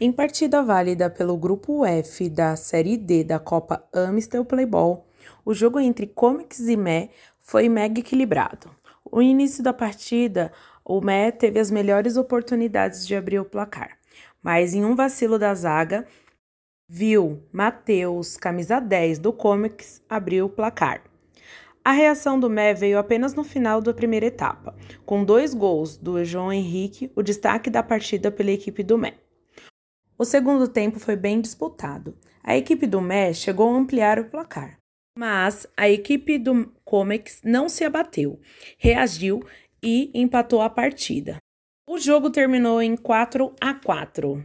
Em partida válida pelo grupo F da Série D da Copa Amistel Playball, o jogo entre Comics e Mé foi mega equilibrado. O início da partida, o Mé teve as melhores oportunidades de abrir o placar, mas em um vacilo da zaga, viu Matheus, camisa 10 do Comics, abrir o placar. A reação do Mé veio apenas no final da primeira etapa, com dois gols do João Henrique, o destaque da partida pela equipe do Mé. O segundo tempo foi bem disputado. A equipe do Mé chegou a ampliar o placar, mas a equipe do Comex não se abateu, reagiu e empatou a partida. O jogo terminou em 4 a 4.